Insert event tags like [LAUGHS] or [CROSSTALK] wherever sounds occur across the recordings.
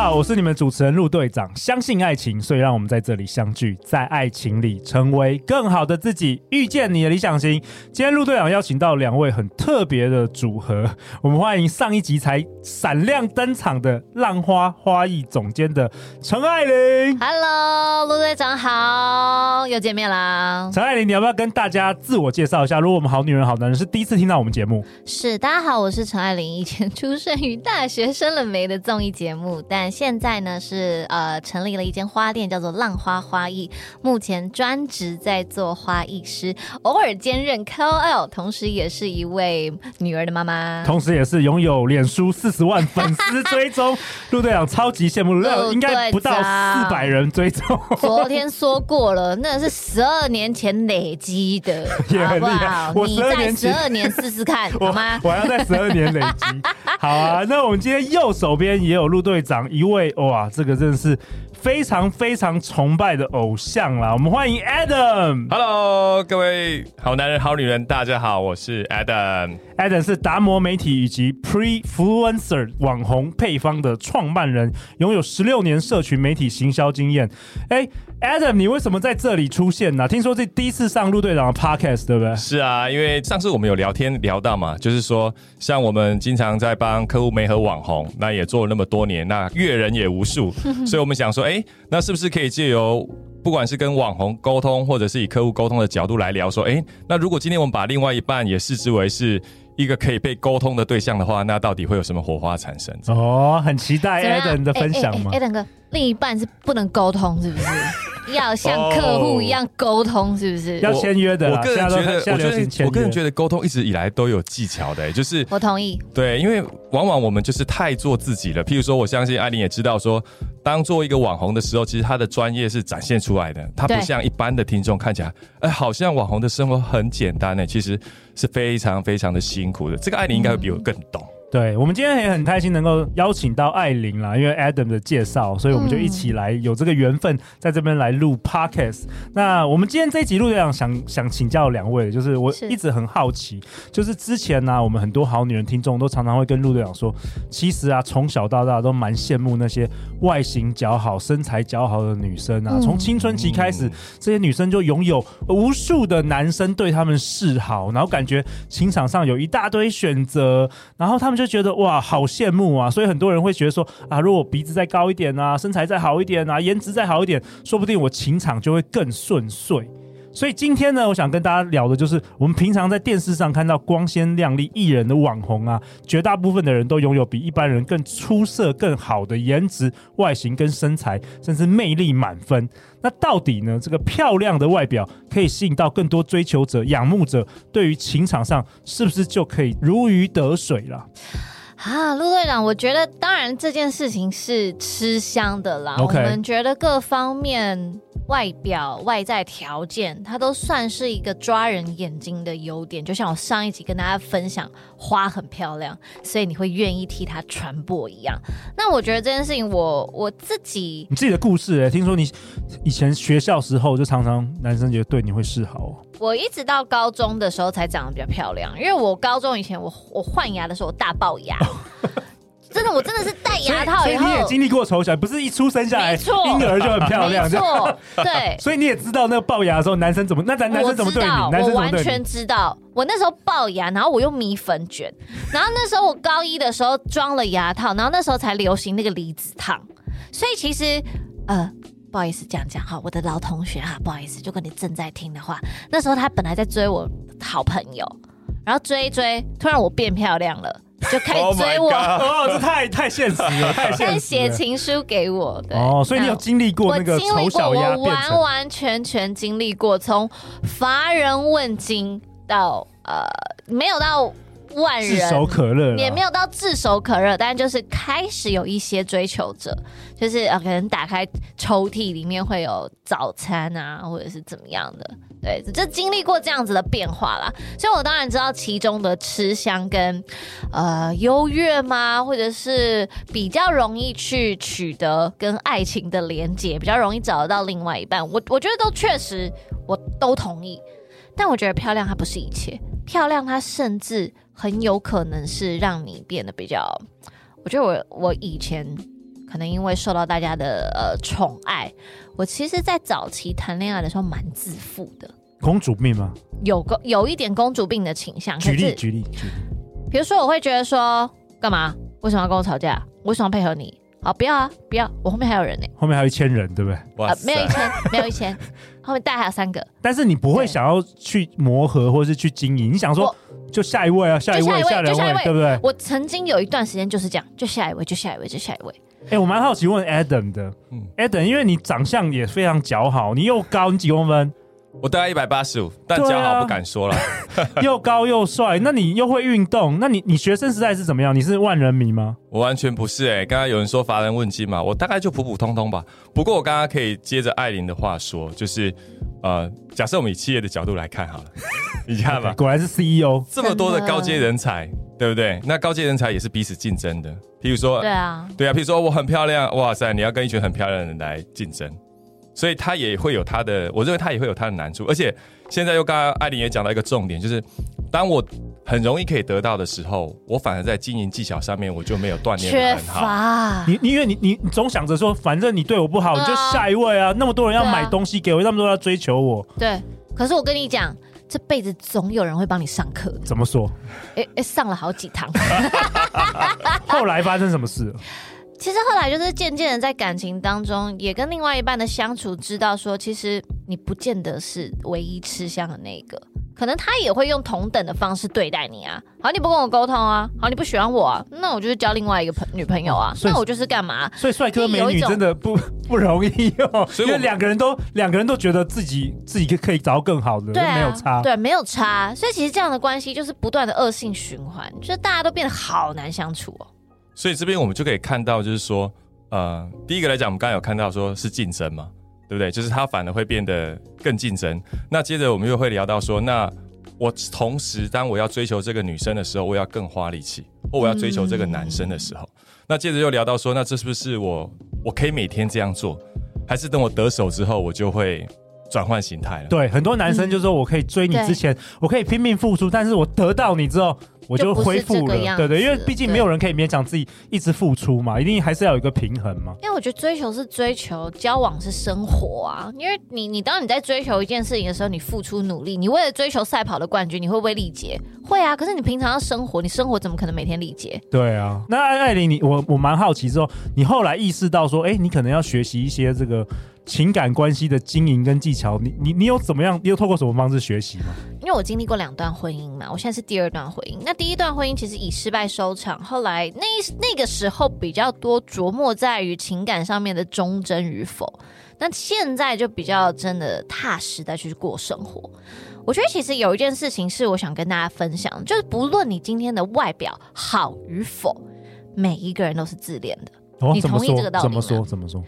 好，我是你们主持人陆队长。相信爱情，所以让我们在这里相聚，在爱情里成为更好的自己，遇见你的理想型。今天陆队长邀请到两位很特别的组合，我们欢迎上一集才闪亮登场的浪花花艺总监的陈爱玲。Hello，陆队长好，又见面啦。陈爱玲，你要不要跟大家自我介绍一下？如果我们好女人好男人是第一次听到我们节目，是大家好，我是陈爱玲，以前出生于大学生了没的综艺节目。但现在呢是呃成立了一间花店，叫做浪花花艺。目前专职在做花艺师，偶尔兼任 KOL，同时也是一位女儿的妈妈，同时也是拥有脸书四十万粉丝追踪。陆队长超级羡慕，[LAUGHS] 陆队长应该不到四百人追踪。昨天说过了，那是十二年前累积的，[LAUGHS] 也很厉害。我十二年十二年试试看 [LAUGHS] 好吗？我，还要在十二年累积。好啊，那我们今天右手边也有陆队长。一位哇，这个真的是非常非常崇拜的偶像啦！我们欢迎 Adam。Hello，各位好男人、好女人，大家好，我是 Adam。Adam 是达摩媒体以及 Prefluencer 网红配方的创办人，拥有十六年社群媒体行销经验。哎，Adam，你为什么在这里出现呢？听说这第一次上陆队长的 Podcast，对不对？是啊，因为上次我们有聊天聊到嘛，就是说像我们经常在帮客户媒和网红，那也做了那么多年，那阅人也无数，所以我们想说，哎，那是不是可以借由不管是跟网红沟通，或者是以客户沟通的角度来聊，说，哎，那如果今天我们把另外一半也视之为是。一个可以被沟通的对象的话，那到底会有什么火花产生？哦，很期待 Adam 的分享吗？欸欸欸，Adam 哥，另一半是不能沟通，是不是？要像客户一样沟通，是不是？哦、要签约的。我个人觉得，我觉得，我个人觉得沟通一直以来都有技巧的，就是我同意。对，因为往往我们就是太做自己了。譬如说，我相信艾琳也知道说，说当做一个网红的时候，其实他的专业是展现出来的，他不像一般的听众看起来，哎，好像网红的生活很简单呢，其实是非常非常的辛苦的。这个艾琳应该会比我更懂。嗯对，我们今天也很开心能够邀请到艾琳啦，因为 Adam 的介绍，所以我们就一起来有这个缘分，在这边来录 Podcast。那我们今天这一集陆队长想想请教两位，就是我一直很好奇，就是之前呢、啊，我们很多好女人听众都常常会跟陆队长说，其实啊，从小到大都蛮羡慕那些外形姣好、身材姣好的女生啊。从青春期开始，这些女生就拥有无数的男生对她们示好，然后感觉情场上有一大堆选择，然后她们。就觉得哇，好羡慕啊！所以很多人会觉得说啊，如果鼻子再高一点啊，身材再好一点啊，颜值再好一点，说不定我情场就会更顺遂。所以今天呢，我想跟大家聊的就是，我们平常在电视上看到光鲜亮丽艺人的网红啊，绝大部分的人都拥有比一般人更出色、更好的颜值、外形跟身材，甚至魅力满分。那到底呢，这个漂亮的外表可以吸引到更多追求者、仰慕者，对于情场上是不是就可以如鱼得水了？啊，陆队长，我觉得当然这件事情是吃香的啦。我们觉得各方面。外表、外在条件，它都算是一个抓人眼睛的优点。就像我上一集跟大家分享，花很漂亮，所以你会愿意替它传播一样。那我觉得这件事情我，我我自己，你自己的故事哎，听说你以前学校时候就常常男生觉得对你会示好。我一直到高中的时候才长得比较漂亮，因为我高中以前我我换牙的时候我大龅牙。[LAUGHS] 真的，我真的是戴牙套以后，所以你也经历过丑小，不是一出生下来婴儿就很漂亮，没错，对。[LAUGHS] 所以你也知道那个龅牙的时候，男生怎么那男男生怎么对你？男生我完全知道。我那时候龅牙，然后我用米粉卷，然后那时候我高一的时候装了牙套，然后那时候才流行那个离子烫。所以其实，呃，不好意思这样讲哈，我的老同学哈，不好意思，如果你正在听的话，那时候他本来在追我好朋友，然后追一追，突然我变漂亮了。就开始追我，oh、哦，这太太现实了，太现实了。[LAUGHS] 写情书给我，的。哦，所以你有经历过那个丑小鸭，我完完全全经历过，从乏人问津到呃，没有到万人炙手可热，也没有到炙手可热，但就是开始有一些追求者，就是呃，可能打开抽屉里面会有早餐啊，或者是怎么样的。对，就经历过这样子的变化啦，所以我当然知道其中的吃香跟呃优越吗，或者是比较容易去取得跟爱情的连接，比较容易找得到另外一半。我我觉得都确实我都同意，但我觉得漂亮它不是一切，漂亮它甚至很有可能是让你变得比较。我觉得我我以前可能因为受到大家的呃宠爱。我其实，在早期谈恋爱的时候蛮自负的，公主病吗？有个有一点公主病的倾向。举例举例举例，比如说，我会觉得说，干嘛？为什么要跟我吵架？为什么要配合你？好，不要啊，不要！我后面还有人呢，后面还有一千人，对不对？呃，没有一千，没有一千，[LAUGHS] 后面大概还有三个。但是你不会想要去磨合，或者是去经营？你想说，就下一位啊，下一位，下一位，对不对？我曾经有一段时间就是这样，就下一位，就下一位，就下一位。哎、欸，我蛮好奇问 Adam 的，嗯，Adam，因为你长相也非常姣好，你又高，你几公分？我大概一百八十五，但姣好不敢说了。[LAUGHS] 又高又帅，那你又会运动，那你你学生时代是怎么样？你是万人迷吗？我完全不是哎、欸，刚刚有人说乏人问津嘛，我大概就普普通通吧。不过我刚刚可以接着艾琳的话说，就是呃，假设我们以企业的角度来看好了，[LAUGHS] 你看吧，[LAUGHS] 果然是 CEO，这么多的高阶人才，对不对？那高阶人才也是彼此竞争的。譬如说，对啊，对啊，譬如说我很漂亮，哇塞，你要跟一群很漂亮的人来竞争，所以他也会有他的，我认为他也会有他的难处。而且现在又刚刚艾琳也讲到一个重点，就是当我很容易可以得到的时候，我反而在经营技巧上面我就没有锻炼得很好。你你因为你你你总想着说，反正你对我不好，你就下一位啊，那么多人要买东西给我，那么多人要追求我。对，可是我跟你讲。这辈子总有人会帮你上课。怎么说？哎哎，上了好几堂。[LAUGHS] 后来发生什么事？其实后来就是渐渐的在感情当中，也跟另外一半的相处，知道说，其实你不见得是唯一吃香的那个。可能他也会用同等的方式对待你啊。好，你不跟我沟通啊，好，你不喜欢我啊，那我就是交另外一个朋女朋友啊。那我就是干嘛？所以帅哥美女真的不 [LAUGHS] 不容易哦。所以因为两个人都两个人都觉得自己自己可以找到更好的，对啊，没有差，对，没有差。所以其实这样的关系就是不断的恶性循环，就是大家都变得好难相处哦。所以这边我们就可以看到，就是说，呃，第一个来讲，我们刚刚有看到说是竞争嘛。对不对？就是他反而会变得更竞争。那接着我们又会聊到说，那我同时当我要追求这个女生的时候，我要更花力气；或我要追求这个男生的时候，那接着又聊到说，那这是不是我我可以每天这样做，还是等我得手之后，我就会转换形态了？对，很多男生就说我可以追你之前，嗯、我可以拼命付出，但是我得到你之后。我就恢复了，对对，因为毕竟没有人可以勉强自己一直付出嘛，一定还是要有一个平衡嘛。因为我觉得追求是追求，交往是生活啊。因为你你当你在追求一件事情的时候，你付出努力，你为了追求赛跑的冠军，你会不会力竭？会啊。可是你平常要生活，你生活怎么可能每天力竭？对啊。那艾琳，你我我蛮好奇之后，你后来意识到说，哎，你可能要学习一些这个。情感关系的经营跟技巧，你你你有怎么样？你有透过什么方式学习吗？因为我经历过两段婚姻嘛，我现在是第二段婚姻。那第一段婚姻其实以失败收场，后来那那个时候比较多琢磨在于情感上面的忠贞与否。那现在就比较真的踏实的去过生活。我觉得其实有一件事情是我想跟大家分享，就是不论你今天的外表好与否，每一个人都是自恋的。哦，你同意这个道理吗？怎么说？怎么说？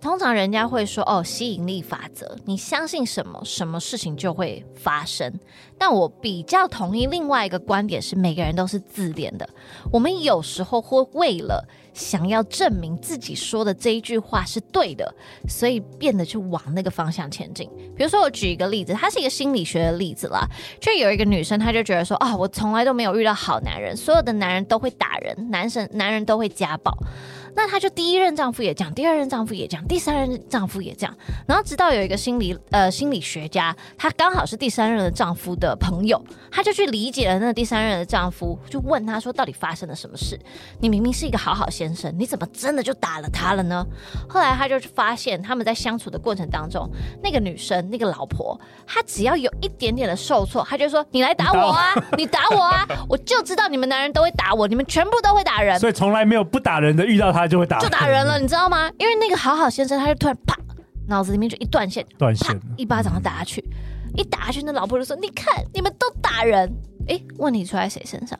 通常人家会说哦，吸引力法则，你相信什么，什么事情就会发生。但我比较同意另外一个观点是，每个人都是自恋的。我们有时候会为了想要证明自己说的这一句话是对的，所以变得去往那个方向前进。比如说，我举一个例子，它是一个心理学的例子啦。就有一个女生，她就觉得说啊，我从来都没有遇到好男人，所有的男人都会打人，男生男人都会家暴。那她就第一任丈夫也讲，第二任丈夫也讲，第三任丈夫也讲，然后直到有一个心理呃心理学家，她刚好是第三任的丈夫的朋友，她就去理解了那第三任的丈夫，就问他说，到底发生了什么事？你明明是一个好好先生，你怎么真的就打了他了呢？后来他就发现他们在相处的过程当中，那个女生那个老婆，她只要有一点点的受挫，她就说，你来打我啊，你打我啊，我就知道你们男人都会打我，你们全部都会打人，所以从来没有不打人的，遇到他。就会打，就打人了，你知道吗？因为那个好好先生，他就突然啪，脑子里面就一断线，断线，一巴掌打下去，一打下去，那老婆就说：“你看，你们都打人，哎，问题出在谁身上？”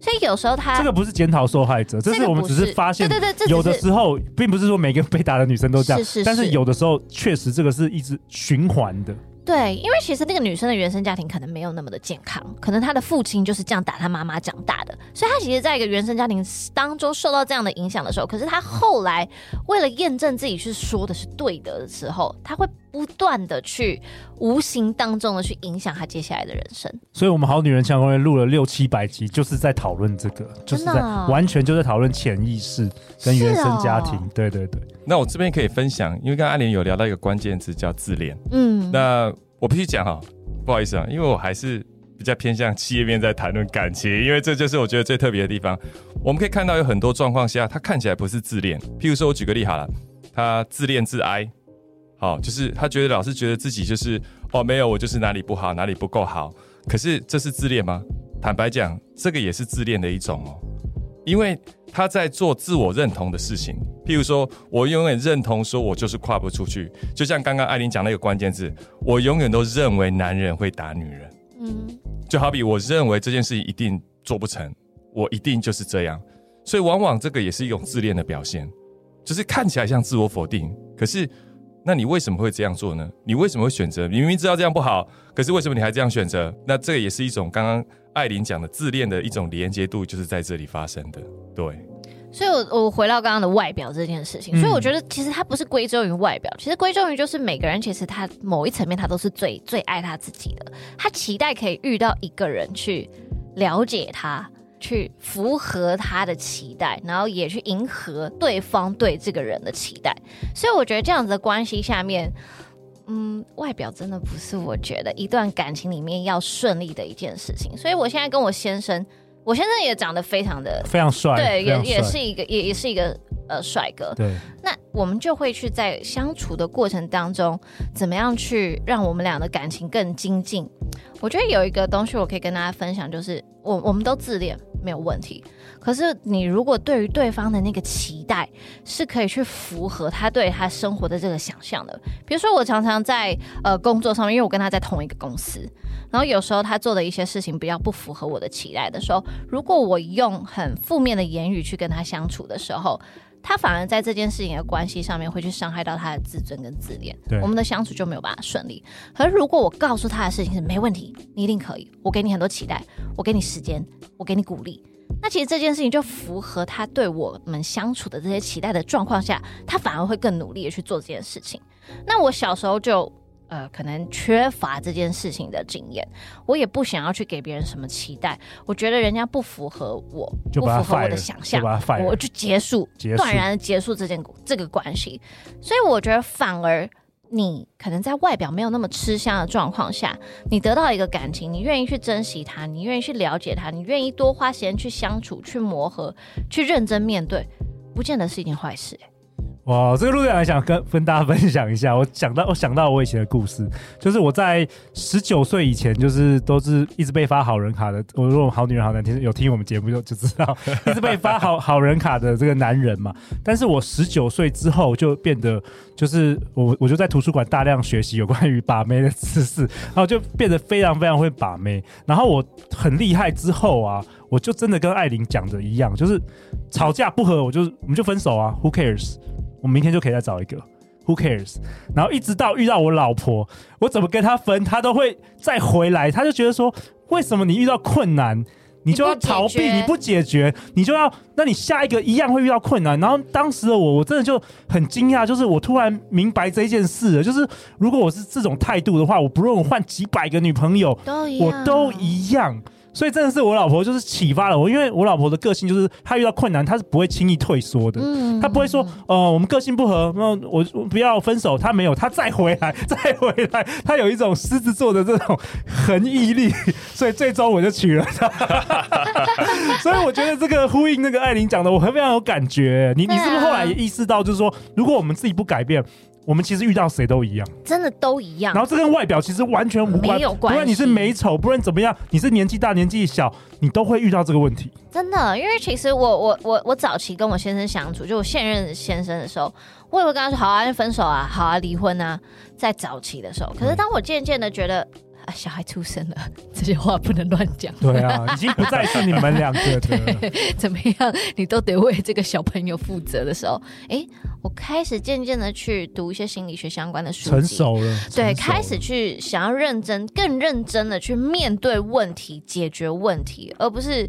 所以有时候他这个不是检讨受害者，这是我们只是发现，对对对，有的时候并不是说每个被打的女生都这样，是是是，但是有的时候确实这个是一直循环的。对，因为其实那个女生的原生家庭可能没有那么的健康，可能她的父亲就是这样打她妈妈长大的，所以她其实在一个原生家庭当中受到这样的影响的时候，可是她后来为了验证自己是说的是对的的时候，她会不断的去无形当中的去影响他接下来的人生。所以，我们好女人强攻略录了六七百集，就是在讨论这个，就是在完全就在讨论潜意识跟原生家庭。哦、对对对。那我这边可以分享，因为刚刚艾琳有聊到一个关键词叫自恋，嗯，那我必须讲哈，不好意思啊，因为我还是比较偏向企业面在谈论感情，因为这就是我觉得最特别的地方。我们可以看到有很多状况下，他看起来不是自恋，譬如说我举个例好了，他自恋自哀，好，就是他觉得老是觉得自己就是哦没有我就是哪里不好哪里不够好，可是这是自恋吗？坦白讲，这个也是自恋的一种哦。因为他在做自我认同的事情，譬如说，我永远认同说，我就是跨不出去。就像刚刚艾琳讲那个关键字，我永远都认为男人会打女人。嗯，就好比我认为这件事情一定做不成，我一定就是这样。所以，往往这个也是一种自恋的表现，就是看起来像自我否定。可是，那你为什么会这样做呢？你为什么会选择？你明明知道这样不好，可是为什么你还这样选择？那这个也是一种刚刚。艾琳讲的自恋的一种连接度，就是在这里发生的。对，所以我，我我回到刚刚的外表这件事情，所以我觉得其实它不是归咎于外表，其实归咎于就是每个人其实他某一层面他都是最最爱他自己的，他期待可以遇到一个人去了解他，去符合他的期待，然后也去迎合对方对这个人的期待。所以我觉得这样子的关系下面。嗯，外表真的不是我觉得一段感情里面要顺利的一件事情，所以我现在跟我先生，我先生也长得非常的非常帅，对，也也是一个也也是一个呃帅哥，对。那我们就会去在相处的过程当中，怎么样去让我们俩的感情更精进？我觉得有一个东西我可以跟大家分享，就是我我们都自恋没有问题。可是，你如果对于对方的那个期待是可以去符合他对他生活的这个想象的，比如说我常常在呃工作上面，因为我跟他在同一个公司，然后有时候他做的一些事情比较不符合我的期待的时候，如果我用很负面的言语去跟他相处的时候，他反而在这件事情的关系上面会去伤害到他的自尊跟自恋，我们的相处就没有办法顺利。可是如果我告诉他的事情是没问题，你一定可以，我给你很多期待，我给你时间，我给你鼓励。那其实这件事情就符合他对我们相处的这些期待的状况下，他反而会更努力的去做这件事情。那我小时候就呃可能缺乏这件事情的经验，我也不想要去给别人什么期待。我觉得人家不符合我，不符合我的想象，我就结束，断然的结束这件这个关系。所以我觉得反而。你可能在外表没有那么吃香的状况下，你得到一个感情，你愿意去珍惜他，你愿意去了解他，你愿意多花时间去相处、去磨合、去认真面对，不见得是一件坏事。哇，这个路队长想跟跟大家分享一下，我想到我想到我以前的故事，就是我在十九岁以前，就是都是一直被发好人卡的。我说我好女人好男听，有听我们节目就就知道，[LAUGHS] 一直被发好好人卡的这个男人嘛。但是我十九岁之后就变得，就是我我就在图书馆大量学习有关于把妹的知识，然后就变得非常非常会把妹。然后我很厉害之后啊，我就真的跟艾琳讲的一样，就是吵架不和，我就我们就分手啊，Who cares？我明天就可以再找一个，Who cares？然后一直到遇到我老婆，我怎么跟她分，她都会再回来。她就觉得说，为什么你遇到困难，你就要逃避，你不解决，你就要，那你下一个一样会遇到困难。然后当时的我，我真的就很惊讶，就是我突然明白这件事了，就是如果我是这种态度的话，我不论我换几百个女朋友，我都一样。所以真的是我老婆就是启发了我，因为我老婆的个性就是她遇到困难她是不会轻易退缩的，她不会说呃我们个性不合，那我不要分手，她没有，她再回来再回来，她有一种狮子座的这种恒毅力，[LAUGHS] 所以最终我就娶了她。[LAUGHS] 所以我觉得这个呼应那个艾琳讲的，我很非常有感觉。你你是不是后来也意识到，就是说如果我们自己不改变？我们其实遇到谁都一样，真的都一样。然后这跟外表其实完全无关，没有关系。不论你是美丑，不论怎么样，你是年纪大年纪小，你都会遇到这个问题。真的，因为其实我我我我早期跟我先生相处，就我现任先生的时候，我也会跟他说好啊，就分手啊，好啊，离婚啊，在早期的时候。可是当我渐渐的觉得。啊，小孩出生了，[LAUGHS] 这些话不能乱讲。对啊，[LAUGHS] 已经不再是你们两个的。[LAUGHS] 怎么样，你都得为这个小朋友负责的时候，哎，我开始渐渐的去读一些心理学相关的书籍，成熟了。对，开始去想要认真、更认真的去面对问题、解决问题，而不是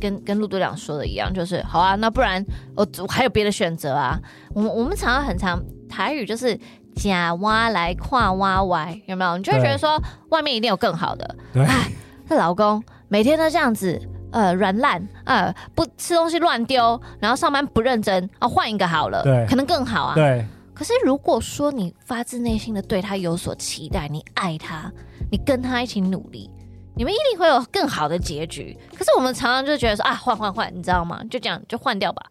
跟跟陆队长说的一样，就是好啊，那不然我我还有别的选择啊。我们我们常常很常台语就是。假挖来跨挖歪，有没有？你就会觉得说外面一定有更好的。哎，这老公每天都这样子，呃，软烂，呃，不吃东西乱丢，然后上班不认真，啊，换一个好了，对，可能更好啊。对。可是如果说你发自内心的对他有所期待，你爱他，你跟他一起努力，你们一定会有更好的结局。可是我们常常就觉得说啊，换换换，你知道吗？就这样就换掉吧。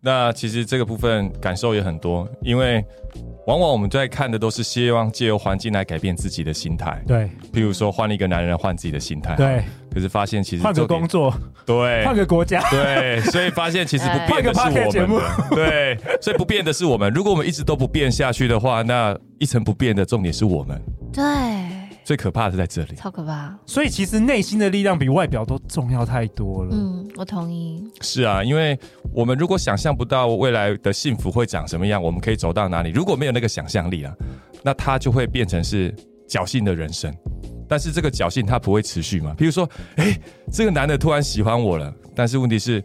那其实这个部分感受也很多，因为往往我们在看的都是希望借由环境来改变自己的心态。对，譬如说换一个男人换自己的心态。对，可是发现其实换个工作，对，换个国家，对，所以发现其实不 [LAUGHS] 变的是我们。[LAUGHS] 对，所以不变的是我们。如果我们一直都不变下去的话，那一成不变的重点是我们。对。最可怕的是在这里，超可怕。所以其实内心的力量比外表都重要太多了。嗯，我同意。是啊，因为我们如果想象不到未来的幸福会长什么样，我们可以走到哪里？如果没有那个想象力啊，那它就会变成是侥幸的人生。但是这个侥幸它不会持续嘛？比如说，哎，这个男的突然喜欢我了，但是问题是，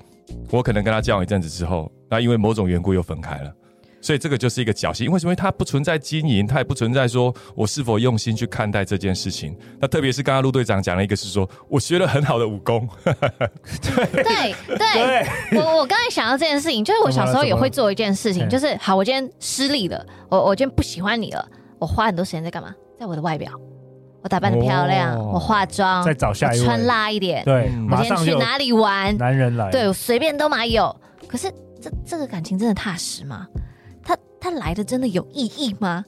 我可能跟他交往一阵子之后，那因为某种缘故又分开了。所以这个就是一个侥幸，因为什么？它不存在经营，它也不存在说我是否用心去看待这件事情。那特别是刚刚陆队长讲了一个，是说我学了很好的武功。对对对，我我刚才想到这件事情，就是我小时候也会做一件事情，就是好，我今天失利了，我我今天不喜欢你了，我花很多时间在干嘛？在我的外表，我打扮的漂亮，哦、我化妆，再找下一位，穿辣一点，对，我今天去哪里玩？男人来，对，我随便都买有。可是这这个感情真的踏实吗？他来的真的有意义吗？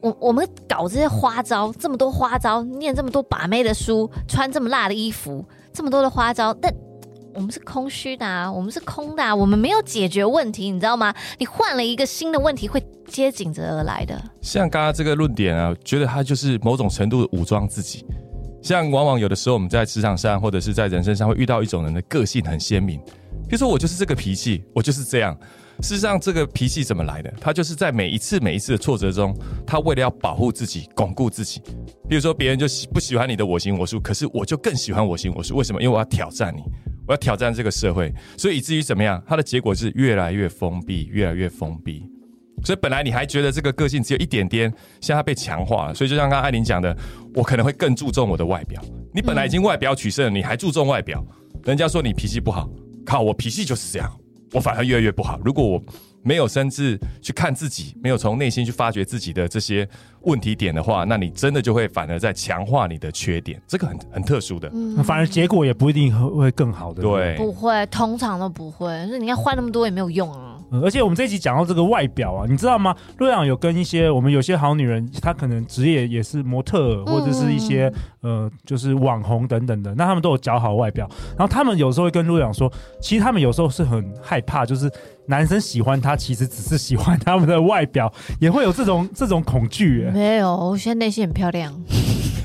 我我们搞这些花招，这么多花招，念这么多把妹的书，穿这么辣的衣服，这么多的花招，但我们是空虚的啊，我们是空的啊，我们没有解决问题，你知道吗？你换了一个新的问题，会接紧着而来的。像刚刚这个论点啊，觉得他就是某种程度的武装自己。像往往有的时候我们在职场上或者是在人生上会遇到一种人的个性很鲜明，比如说我就是这个脾气，我就是这样。事实上，这个脾气怎么来的？他就是在每一次每一次的挫折中，他为了要保护自己、巩固自己。比如说，别人就喜不喜欢你的我行我素，可是我就更喜欢我行我素。为什么？因为我要挑战你，我要挑战这个社会，所以以至于怎么样？他的结果是越来越封闭，越来越封闭。所以本来你还觉得这个个性只有一点点，现在被强化了。所以就像刚刚艾琳讲的，我可能会更注重我的外表。你本来已经外表取胜，你还注重外表，人家说你脾气不好，靠，我脾气就是这样。我反而越来越不好。如果我没有深自去看自己，没有从内心去发掘自己的这些问题点的话，那你真的就会反而在强化你的缺点。这个很很特殊的，嗯，反而结果也不一定会更好的。对，不会，通常都不会。所以你看换那么多也没有用啊。嗯，而且我们这一集讲到这个外表啊，你知道吗？陆阳有跟一些我们有些好女人，她可能职业也是模特，或者是一些、嗯、呃，就是网红等等的，那他们都有姣好外表。然后他们有时候会跟陆阳说，其实他们有时候是很害怕，就是男生喜欢她，其实只是喜欢他们的外表，也会有这种这种恐惧。没有，我现在内心很漂亮。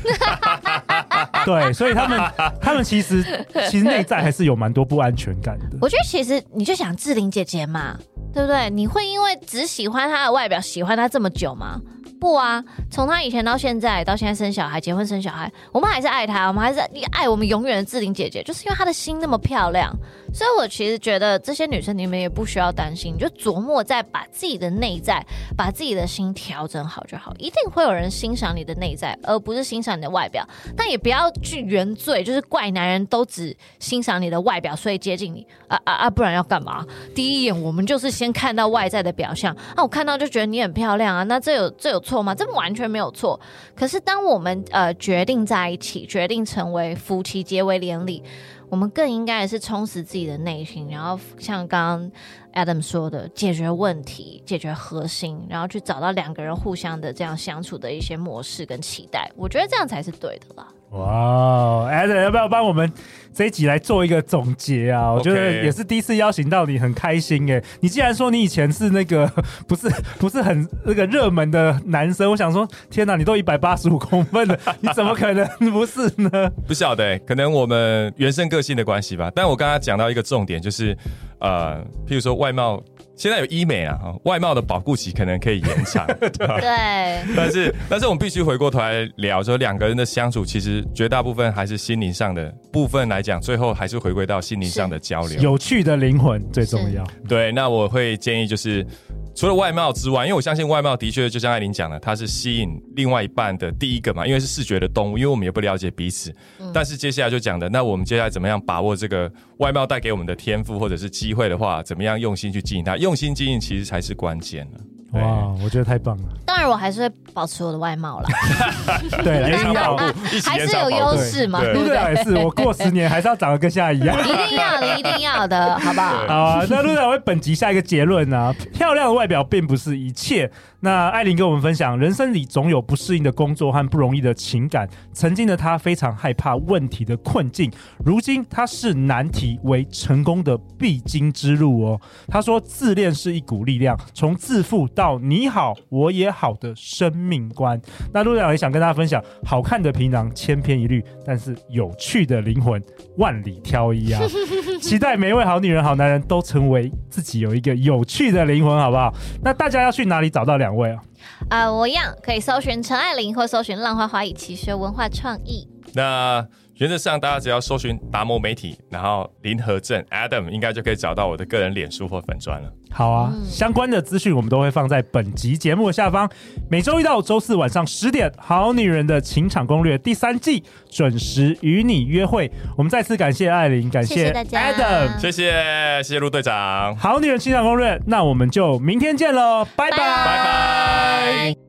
[LAUGHS] 对，所以他们他们其实其实内在还是有蛮多不安全感的。我觉得其实你就想志玲姐姐嘛，对不对？你会因为只喜欢他的外表，喜欢他这么久吗？不啊，从她以前到现在，到现在生小孩、结婚生小孩，我们还是爱她，我们还是爱我们永远的志玲姐姐，就是因为她的心那么漂亮。所以我其实觉得这些女生你们也不需要担心，你就琢磨在把自己的内在、把自己的心调整好就好。一定会有人欣赏你的内在，而不是欣赏你的外表。但也不要去原罪，就是怪男人都只欣赏你的外表，所以接近你啊啊啊！不然要干嘛？第一眼我们就是先看到外在的表象啊，我看到就觉得你很漂亮啊，那这有这有错错吗？这完全没有错。可是当我们呃决定在一起，决定成为夫妻，结为连理。我们更应该也是充实自己的内心，然后像刚刚 Adam 说的，解决问题，解决核心，然后去找到两个人互相的这样相处的一些模式跟期待。我觉得这样才是对的啦。哇，Adam 要不要帮我们这一集来做一个总结啊？我觉得也是第一次邀请到你，很开心哎。你既然说你以前是那个 [LAUGHS] 不是不是很那个热门的男生，我想说，天哪，你都一百八十五公分了，[LAUGHS] 你怎么可能不是呢？不晓得，可能我们原生个性的关系吧。但我刚刚讲到一个重点，就是呃，譬如说外貌。现在有医美啊，外貌的保护期可能可以延长，[LAUGHS] 对。但是，但是我们必须回过头来聊，说两个人的相处，其实绝大部分还是心灵上的部分来讲，最后还是回归到心灵上的交流。有趣的灵魂最重要。对，那我会建议就是。除了外貌之外，因为我相信外貌的确就像艾琳讲的，它是吸引另外一半的第一个嘛，因为是视觉的动物，因为我们也不了解彼此。嗯、但是接下来就讲的，那我们接下来怎么样把握这个外貌带给我们的天赋或者是机会的话，怎么样用心去经营它？用心经营其实才是关键。哇，我觉得太棒了！当然，我还是会保持我的外貌啦。[LAUGHS] 对，延长保护，还是有优势嘛？对不对？也是我过十年还是要长得跟现在一样。[LAUGHS] 一定要的，一定要的，好不好？[LAUGHS] 好啊，那陆队长为本集下一个结论呢，漂亮的外表并不是一切。那艾琳跟我们分享，人生里总有不适应的工作和不容易的情感。曾经的她非常害怕问题的困境，如今她视难题为成功的必经之路哦。她说，自恋是一股力量，从自负到你好我也好的生命观。那陆队长也想跟大家分享，好看的皮囊千篇一律，但是有趣的灵魂万里挑一啊！[LAUGHS] 期待每一位好女人、好男人都成为自己有一个有趣的灵魂，好不好？那大家要去哪里找到两位？啊啊，呃，我一样可以搜寻陈爱玲，或搜寻浪花华语奇学文化创意。那原则上，大家只要搜寻达摩媒体，然后林和正 Adam，应该就可以找到我的个人脸书或粉砖了。好啊，嗯、相关的资讯我们都会放在本集节目的下方。每周一到周四晚上十点，《好女人的情场攻略》第三季准时与你约会。我们再次感谢艾琳，感谢 Adam，谢谢谢谢陆队长，《好女人情场攻略》，那我们就明天见喽，拜拜拜拜。